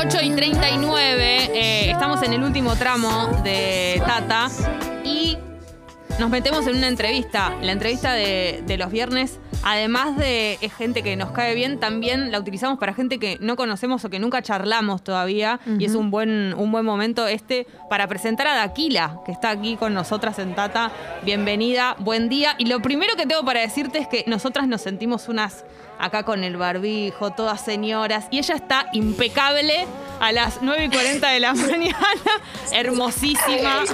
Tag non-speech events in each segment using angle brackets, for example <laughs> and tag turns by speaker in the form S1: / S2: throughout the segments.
S1: 8 y 39, eh, estamos en el último tramo de Tata y nos metemos en una entrevista. La entrevista de, de los viernes, además de es gente que nos cae bien, también la utilizamos para gente que no conocemos o que nunca charlamos todavía. Y es un buen, un buen momento este para presentar a Daquila, que está aquí con nosotras en Tata. Bienvenida, buen día. Y lo primero que tengo para decirte es que nosotras nos sentimos unas acá con el barbijo, todas señoras, y ella está impecable a las 9 y 40 de la <laughs> mañana, hermosísima.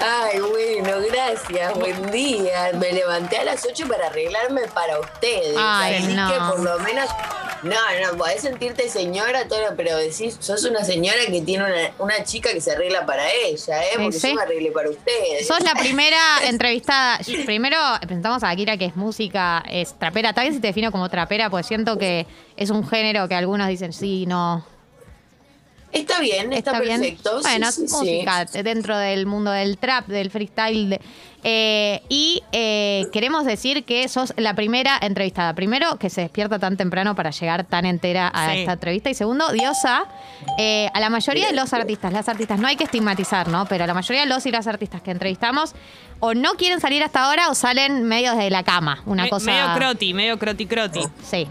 S2: Ay, bueno, gracias, buen día. Me levanté a las 8 para arreglarme para ustedes.
S1: Ay,
S2: así
S1: no.
S2: que por lo menos. No, no, podés sentirte señora, todo, pero decís, sos una señora que tiene una, una chica que se arregla para ella, ¿eh? Porque
S3: Sí.
S2: yo me arreglé para ustedes.
S3: Sos la primera <laughs> entrevistada. Primero presentamos a Akira, que es música, es trapera. Tal vez te defino como trapera, pues siento que es un género que algunos dicen sí, no.
S2: Está bien, está,
S3: bien.
S2: perfecto.
S3: Bueno,
S2: sí, sí.
S3: música dentro del mundo del trap, del freestyle. de- eh, y eh, queremos decir que sos la primera entrevistada. Primero, que se despierta tan temprano para llegar tan entera a
S1: Sí.
S3: esta entrevista. Y segundo, diosa. eh, a la mayoría de los artistas, las artistas, no hay que estigmatizar, ¿no? Pero a la mayoría de los y las artistas que entrevistamos o no quieren salir hasta ahora o salen medio de la cama. Una
S1: Me-
S3: cosa.
S1: Medio croti, medio croti croti.
S3: Sí.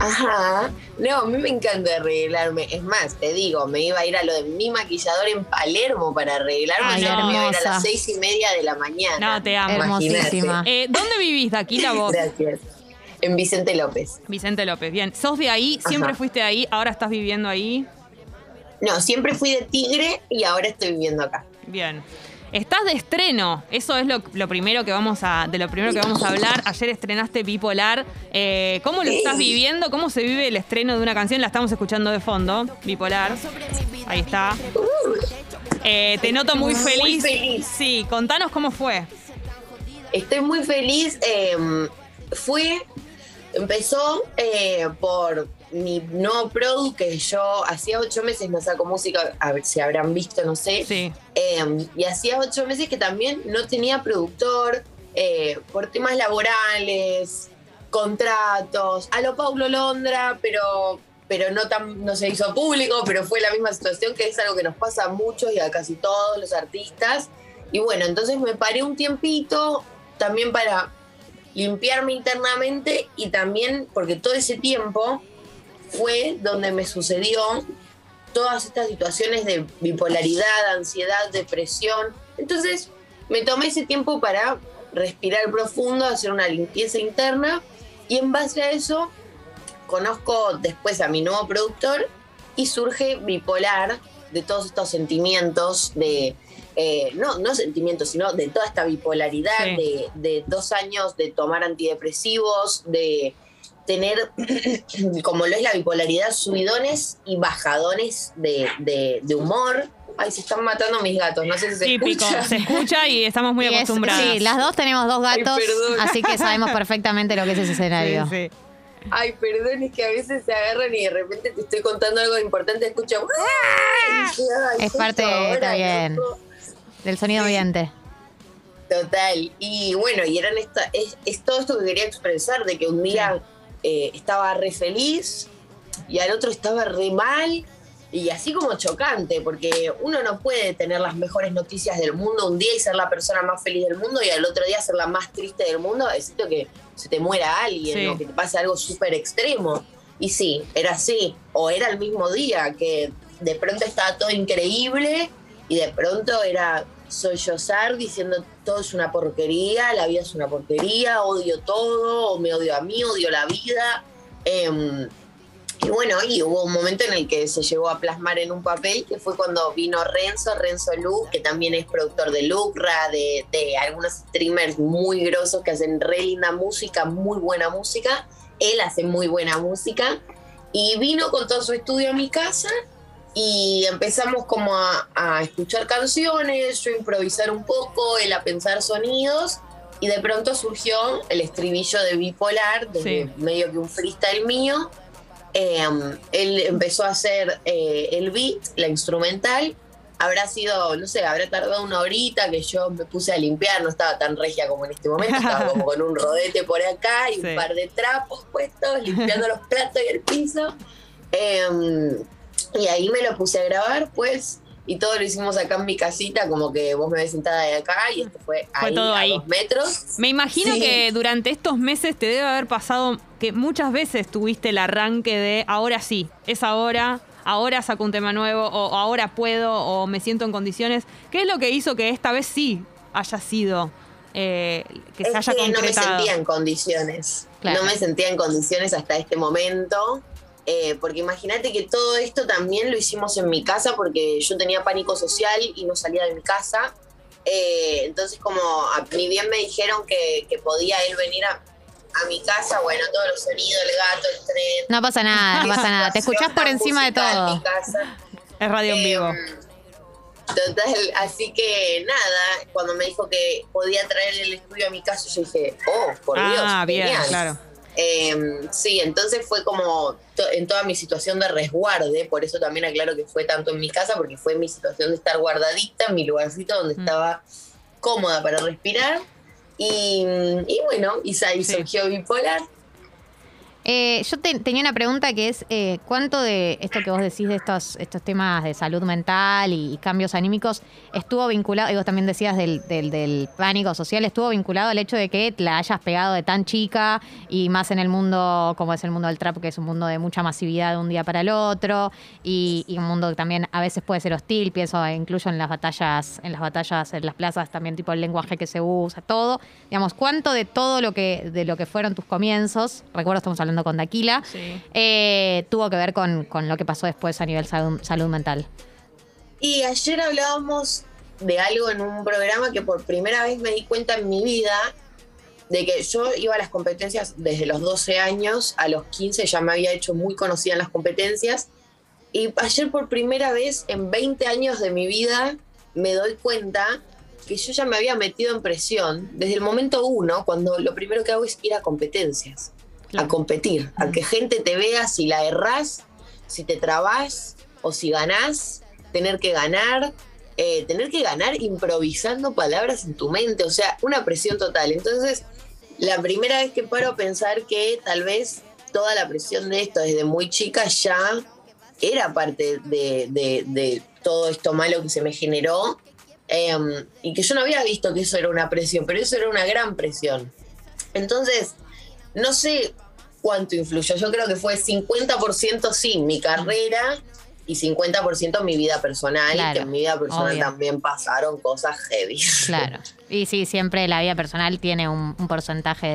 S2: Ajá. No, a mí me encanta arreglarme. Es más, te digo, me iba a ir a lo de mi maquillador en Palermo para arreglarme.
S3: Ay,
S2: me iba a ir a las seis y media de la mañana.
S1: No, te amo.
S3: Hermosísima.
S1: Eh, ¿Dónde vivís, Daquila, vos?
S2: Gracias. En Vicente López.
S1: Vicente López, bien. ¿Sos de ahí? ¿Siempre
S2: Ajá.
S1: fuiste ahí? ¿Ahora estás viviendo ahí?
S2: No, siempre fui de Tigre y ahora estoy viviendo acá.
S1: Bien. Estás de estreno, eso es lo, lo primero que vamos a, de lo primero que vamos a hablar. Ayer estrenaste Bipolar. Eh, ¿Cómo lo estás viviendo? ¿Cómo se vive el estreno de una canción? La estamos escuchando de fondo, Bipolar. Ahí está. Eh, te noto muy
S2: Muy
S1: feliz.
S2: feliz.
S1: Sí, contanos cómo fue.
S2: Estoy muy feliz. eh, fue, empezó eh, por mi nuevo product que yo hacía ocho meses no saco música, a ver si habrán visto, no sé.
S1: Sí.
S2: Eh, y hacía ocho meses que también no tenía productor eh, por temas laborales, contratos, a lo Paulo Londra, pero, pero no, tan, no se hizo público, pero fue la misma situación que es algo que nos pasa a muchos y a casi todos los artistas. Y bueno, entonces me paré un tiempito también para limpiarme internamente y también porque todo ese tiempo fue donde me sucedió todas estas situaciones de bipolaridad, ansiedad, depresión. Entonces me tomé ese tiempo para respirar profundo, hacer una limpieza interna y en base a eso conozco después a mi nuevo productor y surge bipolar de todos estos sentimientos de... eh, no, no sentimientos, sino de toda esta bipolaridad
S1: Sí.
S2: de, de dos años de tomar antidepresivos, de tener, <clears throat> como lo es la bipolaridad, subidones y bajadones de, de- de humor. Ay, se están matando mis gatos, no sé si se
S1: Típico.
S2: escucha.
S1: Se escucha y estamos muy
S3: Y es-
S1: acostumbrados.
S3: sí, las dos tenemos dos gatos, así que sabemos perfectamente lo que es ese escenario.
S1: Sí, sí.
S2: Ay, perdón, es que a veces se agarran y de repente te estoy contando algo importante, dije, ay,
S3: Es parte,
S2: ahora,
S3: está bien.
S2: loco.
S3: Del sonido ambiente.
S2: Total. Y bueno, y eran esta, es, es todo esto que quería expresar, de que un día eh, estaba re feliz y al otro estaba re mal. Y así como chocante, porque uno no puede tener las mejores noticias del mundo un día y ser la persona más feliz del mundo y al otro día ser la más triste del mundo, excepto que se te muera alguien
S1: Sí.
S2: o que te pase algo súper extremo. Y sí, era así. O era el mismo día, que de pronto estaba todo increíble y de pronto era sollozar diciendo todo es una porquería, la vida es una porquería, odio todo, o me odio a mí, odio la vida. Em, y bueno, y hubo un momento en el que se llegó a plasmar en un papel, que fue cuando vino Renzo, Renzo Lu, que también es productor de Lucra, de, de algunos streamers muy grosos que hacen re linda música, muy buena música. Él hace muy buena música. Y vino con todo su estudio a mi casa y empezamos como a, a escuchar canciones, yo a improvisar un poco, él a pensar sonidos. Y de pronto surgió el estribillo de Bipolar,
S1: Sí.
S2: medio que un freestyle mío. Eh, él empezó a hacer eh, el beat, la instrumental. Habrá sido, no sé, habrá tardado una horita que yo me puse a limpiar, no estaba tan regia como en este momento, estaba <laughs> como con un rodete por acá y
S1: Sí.
S2: un par de trapos puestos, limpiando los platos y el piso. Eh, Y ahí me lo puse a grabar, pues, y todo lo hicimos acá en mi casita, como que vos me ves sentada de acá y esto fue, ahí,
S1: todo
S2: a
S1: ahí.
S2: dos metros.
S1: Me imagino
S2: Sí.
S1: que durante estos meses te debe haber pasado que muchas veces tuviste el arranque de ahora sí, es ahora, ahora saco un tema nuevo, o ahora puedo, o me siento en condiciones. ¿Qué es lo que hizo que esta vez sí haya sido, eh, que se haya
S2: que no me
S1: concretado?
S2: sentía en condiciones.
S3: Claro.
S2: No me sentía en condiciones hasta este momento. Eh, porque imagínate que todo esto también lo hicimos en mi casa porque yo tenía pánico social y no salía de mi casa. Eh, entonces como a, ni bien me dijeron que, que podía él venir a, a mi casa, bueno, todos los sonidos, el gato, el tren.
S3: No pasa nada, no pasa nada. Te escuchás por encima de
S2: musical en
S3: todo.
S2: mi casa.
S1: Es radio en vivo.
S2: Em, Total, así que nada, cuando me dijo que podía traer el estudio a mi casa, yo dije, oh, por Dios.
S1: ah, bien,
S2: genial.
S1: claro.
S2: Eh, sí, entonces fue como to- en toda mi situación de resguarde, por eso también aclaro que fue tanto en mi casa, porque fue mi situación de estar guardadita en mi lugarcito donde
S1: Mm.
S2: estaba cómoda para respirar. Y, y bueno, y
S1: Sí.
S2: surgió bipolar.
S3: Eh, yo te- tenía una pregunta que es, eh, ¿cuánto de esto que vos decís de estos, estos temas de salud mental y, cambios anímicos estuvo vinculado, y vos también decías del, del- pánico social, estuvo vinculado al hecho de que la hayas pegado de tan chica y más en el mundo como es el mundo del trap, que es un mundo de mucha masividad de un día para el otro y, un mundo que también a veces puede ser hostil, pienso incluso en las batallas, en las batallas, en las plazas también tipo el lenguaje que se usa, todo. Digamos, ¿cuánto de todo lo que, de lo que fueron tus comienzos, recuerdo estamos hablando con Daquila,
S1: Sí.
S3: eh, tuvo que ver con, con lo que pasó después a nivel salud, salud mental?
S2: Y ayer hablábamos de algo en un programa que por primera vez me di cuenta en mi vida de que yo iba a las competencias desde los 12 años, a los 15 ya me había hecho muy conocida en las competencias. Y ayer por primera vez en 20 años de mi vida me doy cuenta que yo ya me había metido en presión desde el momento uno, cuando lo primero que hago es ir a competencias. A competir, a que gente te vea si la errás, si te trabás o si ganás, tener que ganar, eh, tener que ganar improvisando palabras en tu mente, o sea, una presión total. Entonces, la primera vez que paro a pensar que tal vez toda la presión de esto desde muy chica ya era parte de, de- de todo esto malo que se me generó em, y que yo no había visto que eso era una presión, pero eso era una gran presión. Entonces, no sé cuánto influyó, yo creo que fue 50% sí, mi carrera y 50% mi vida personal,
S3: Claro,
S2: que en mi vida personal
S3: obvio.
S2: también pasaron cosas heavy.
S3: Claro. Y sí, siempre la vida personal tiene un, un porcentaje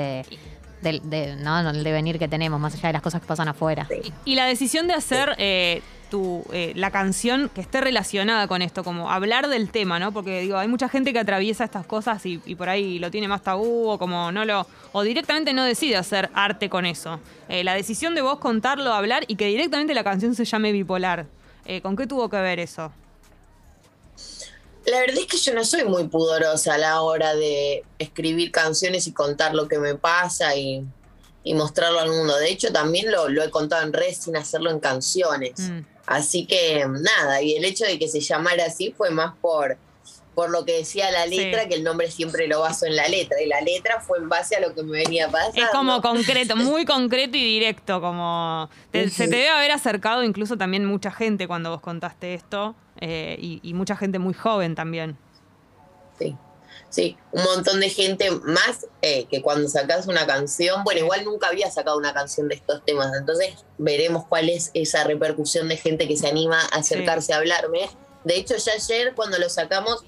S3: de, de- de- ¿no? del devenir que tenemos, más allá de las cosas que pasan afuera.
S2: Sí.
S1: Y la decisión de hacer eh, tu, eh, la canción que esté relacionada con esto, como hablar del tema, ¿no? Porque digo, hay mucha gente que atraviesa estas cosas y, y por ahí lo tiene más tabú o como no lo. o directamente no decide hacer arte con eso. Eh, la decisión de vos contarlo, hablar y que directamente la canción se llame bipolar. eh, ¿Con qué tuvo que ver eso?
S2: La verdad es que yo no soy muy pudorosa a la hora de escribir canciones y contar lo que me pasa y, y mostrarlo al mundo. De hecho, también lo, lo he contado en redes sin hacerlo en canciones.
S1: Mm.
S2: Así que nada, y el hecho de que se llamara así fue más por, por lo que decía la letra,
S1: Sí.
S2: que el nombre siempre lo baso en la letra. Y la letra fue en base a lo que me venía pasando.
S1: Es como concreto, <laughs> muy concreto y directo, como te- se te debe haber acercado incluso también mucha gente cuando vos contaste esto eh, y, y mucha gente muy joven también.
S2: Sí, sí, un montón de gente más eh, que cuando sacas una canción, bueno, igual nunca había sacado una canción de estos temas, entonces veremos cuál es esa repercusión de gente que se anima a acercarse a hablarme. De hecho, ya ayer cuando lo sacamos,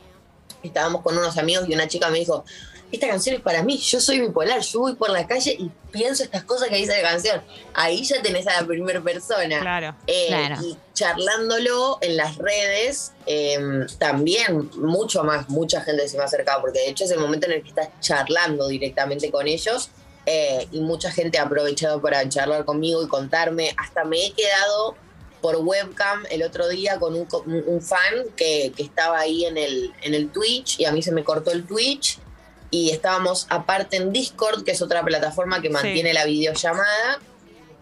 S2: estábamos con unos amigos y una chica me dijo, esta canción es para mí, yo soy bipolar, yo voy por la calle y pienso estas cosas que dice la canción. Ahí ya tenés a la primera persona.
S1: Claro.
S2: Eh,
S3: Claro.
S2: Y charlándolo en las redes, eh, también mucho más, mucha gente se me ha acercado, porque de hecho es el momento en el que estás charlando directamente con ellos eh, y mucha gente ha aprovechado para charlar conmigo y contarme. Hasta me he quedado por webcam el otro día con un, co- un- un fan que, que estaba ahí en el, en el Twitch y a mí se me cortó el Twitch y estábamos aparte en Discord, que es otra plataforma que mantiene la videollamada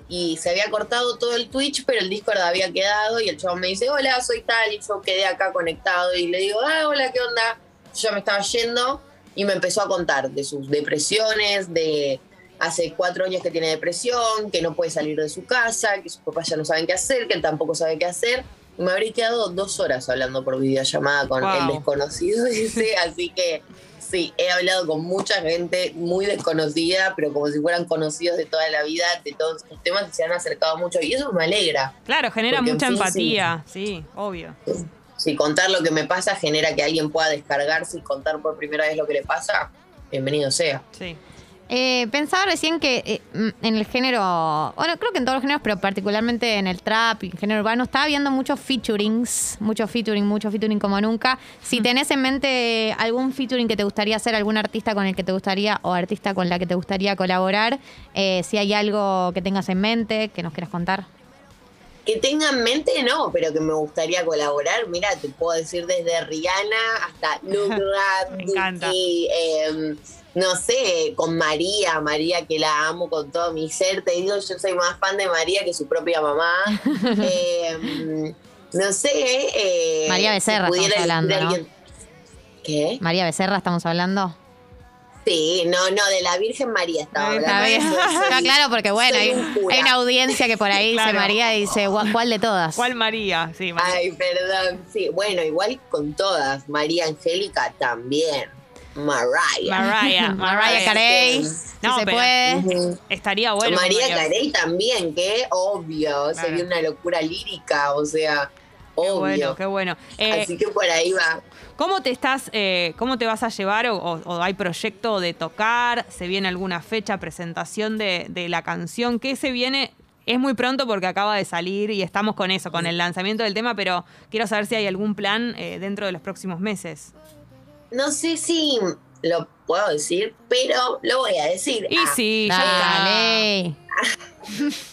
S2: y se había cortado todo el Twitch, pero el Discord había quedado y el chabón me dice, hola, soy tal, y yo quedé acá conectado y le digo, ah, hola, ¿qué onda? Yo ya me estaba yendo y me empezó a contar de sus depresiones, de hace cuatro años que tiene depresión, que no puede salir de su casa, que sus papás ya no saben qué hacer, que él tampoco sabe qué hacer. Me habría quedado dos horas hablando por videollamada con
S1: Wow.
S2: el desconocido <laughs> ese, así que sí, he hablado con mucha gente muy desconocida, pero como si fueran conocidos de toda la vida, de todos estos temas, y se han acercado mucho. Y eso me alegra.
S1: Claro, genera
S2: en
S1: mucha
S2: fin,
S1: empatía, sí, obvio.
S2: Si contar lo que me pasa genera que alguien pueda descargarse y contar por primera vez lo que le pasa, bienvenido sea.
S1: Sí.
S3: Eh, pensaba recién que eh, mm, en el género, bueno, creo que en todos los géneros, pero particularmente en el trap y en género urbano, está habiendo muchos featurings, mucho featuring, mucho featuring como nunca. Si tenés en mente algún featuring que te gustaría hacer, algún artista con el que te gustaría o artista con la que te gustaría colaborar, eh, si hay algo que tengas en mente, que nos quieras contar.
S2: Que tenga en mente, no, pero que me gustaría colaborar. Mira, te puedo decir desde Rihanna hasta <laughs> Lugra. Duki, em, no sé, con María, María que la amo con todo mi ser. Te digo, yo soy más fan de María que su propia mamá. <laughs> Em, no sé. eh,
S3: María Becerra
S2: si
S3: estamos hablando,
S2: ¿Qué?
S3: María Becerra, estamos hablando.
S2: Sí, no, no, de la Virgen María estaba hablando.
S3: Está bien. <laughs>
S2: Soy-
S3: No, claro, porque bueno, hay,
S2: un
S3: hay una audiencia que por ahí dice
S1: Claro.
S3: María y dice, "¿Cuál- ¿cuál de todas?
S1: ¿Cuál María? Sí, María.
S2: Ay, perdón. Sí, bueno, igual con todas. María Angélica también. Mariah.
S1: Mariah. <laughs>
S3: Mariah Carey,
S2: Sí.
S3: si
S1: No,
S3: se
S1: pero-
S3: puede.
S2: Ujú.
S1: Estaría bueno.
S2: María
S1: María.
S2: Carey también, que obvio.
S1: Claro.
S2: Sería una locura lírica, o sea,
S1: Qué
S2: obvio.
S1: bueno, qué bueno. Eh,
S2: Así que por ahí va.
S1: ¿Cómo te estás, eh, cómo te vas a llevar o, o- o hay proyecto de tocar? ¿Se viene alguna fecha, presentación de, de la canción? ¿Qué se viene? Es muy pronto porque acaba de salir y estamos con eso, con el lanzamiento del tema, pero quiero saber si hay algún plan eh, dentro de los próximos meses.
S2: No sé si lo puedo decir, pero lo voy a decir.
S1: Y
S2: Ah,
S1: sí.
S3: Dale. <laughs>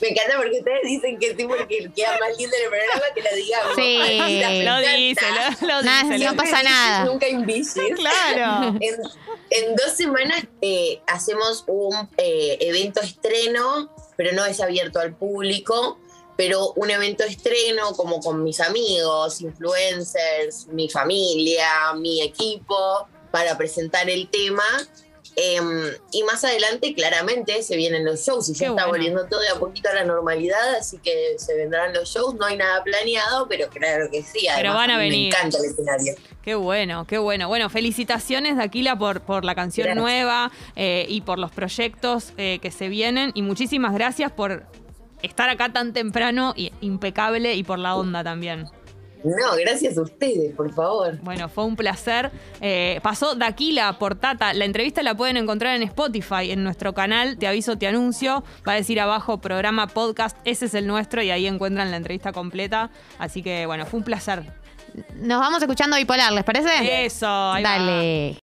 S2: Me encanta porque ustedes dicen que sí, porque queda más lindo el programa que lo digamos.
S3: Sí.
S2: Ay, <laughs>
S1: Lo dice, lo, lo
S3: Nada,
S1: dice.
S3: no
S1: lo-
S3: pasa nada.
S2: Nunca invisible. <laughs>
S1: Claro.
S2: En, en dos semanas eh, hacemos un eh, evento estreno, pero no es abierto al público, pero un evento estreno como con mis amigos, influencers, mi familia, mi equipo, para presentar el tema. Em, y más adelante, claramente, se vienen los shows y ya
S1: Qué
S2: está
S1: bueno.
S2: volviendo todo de a poquito a la normalidad, así que se vendrán los shows. No hay nada planeado, pero claro que sí. Además,
S1: van a venir.
S2: Me encanta el escenario.
S1: Qué bueno, qué bueno. Bueno, felicitaciones, Daquila, por, por la canción
S2: Gracias.
S1: nueva eh, y por los proyectos eh, que se vienen. Y muchísimas gracias por estar acá tan temprano y impecable y por la onda también.
S2: No, gracias a ustedes, por favor.
S1: Bueno, fue un placer. Eh, pasó Daquila por Tata. La entrevista la pueden encontrar en Spotify, en nuestro canal. Te aviso, te anuncio. Va a decir abajo programa podcast. Ese es el nuestro y ahí encuentran la entrevista completa. Así que, bueno, fue un placer.
S3: Nos vamos escuchando bipolar, ¿les parece?
S1: Eso, ahí va.
S3: Dale.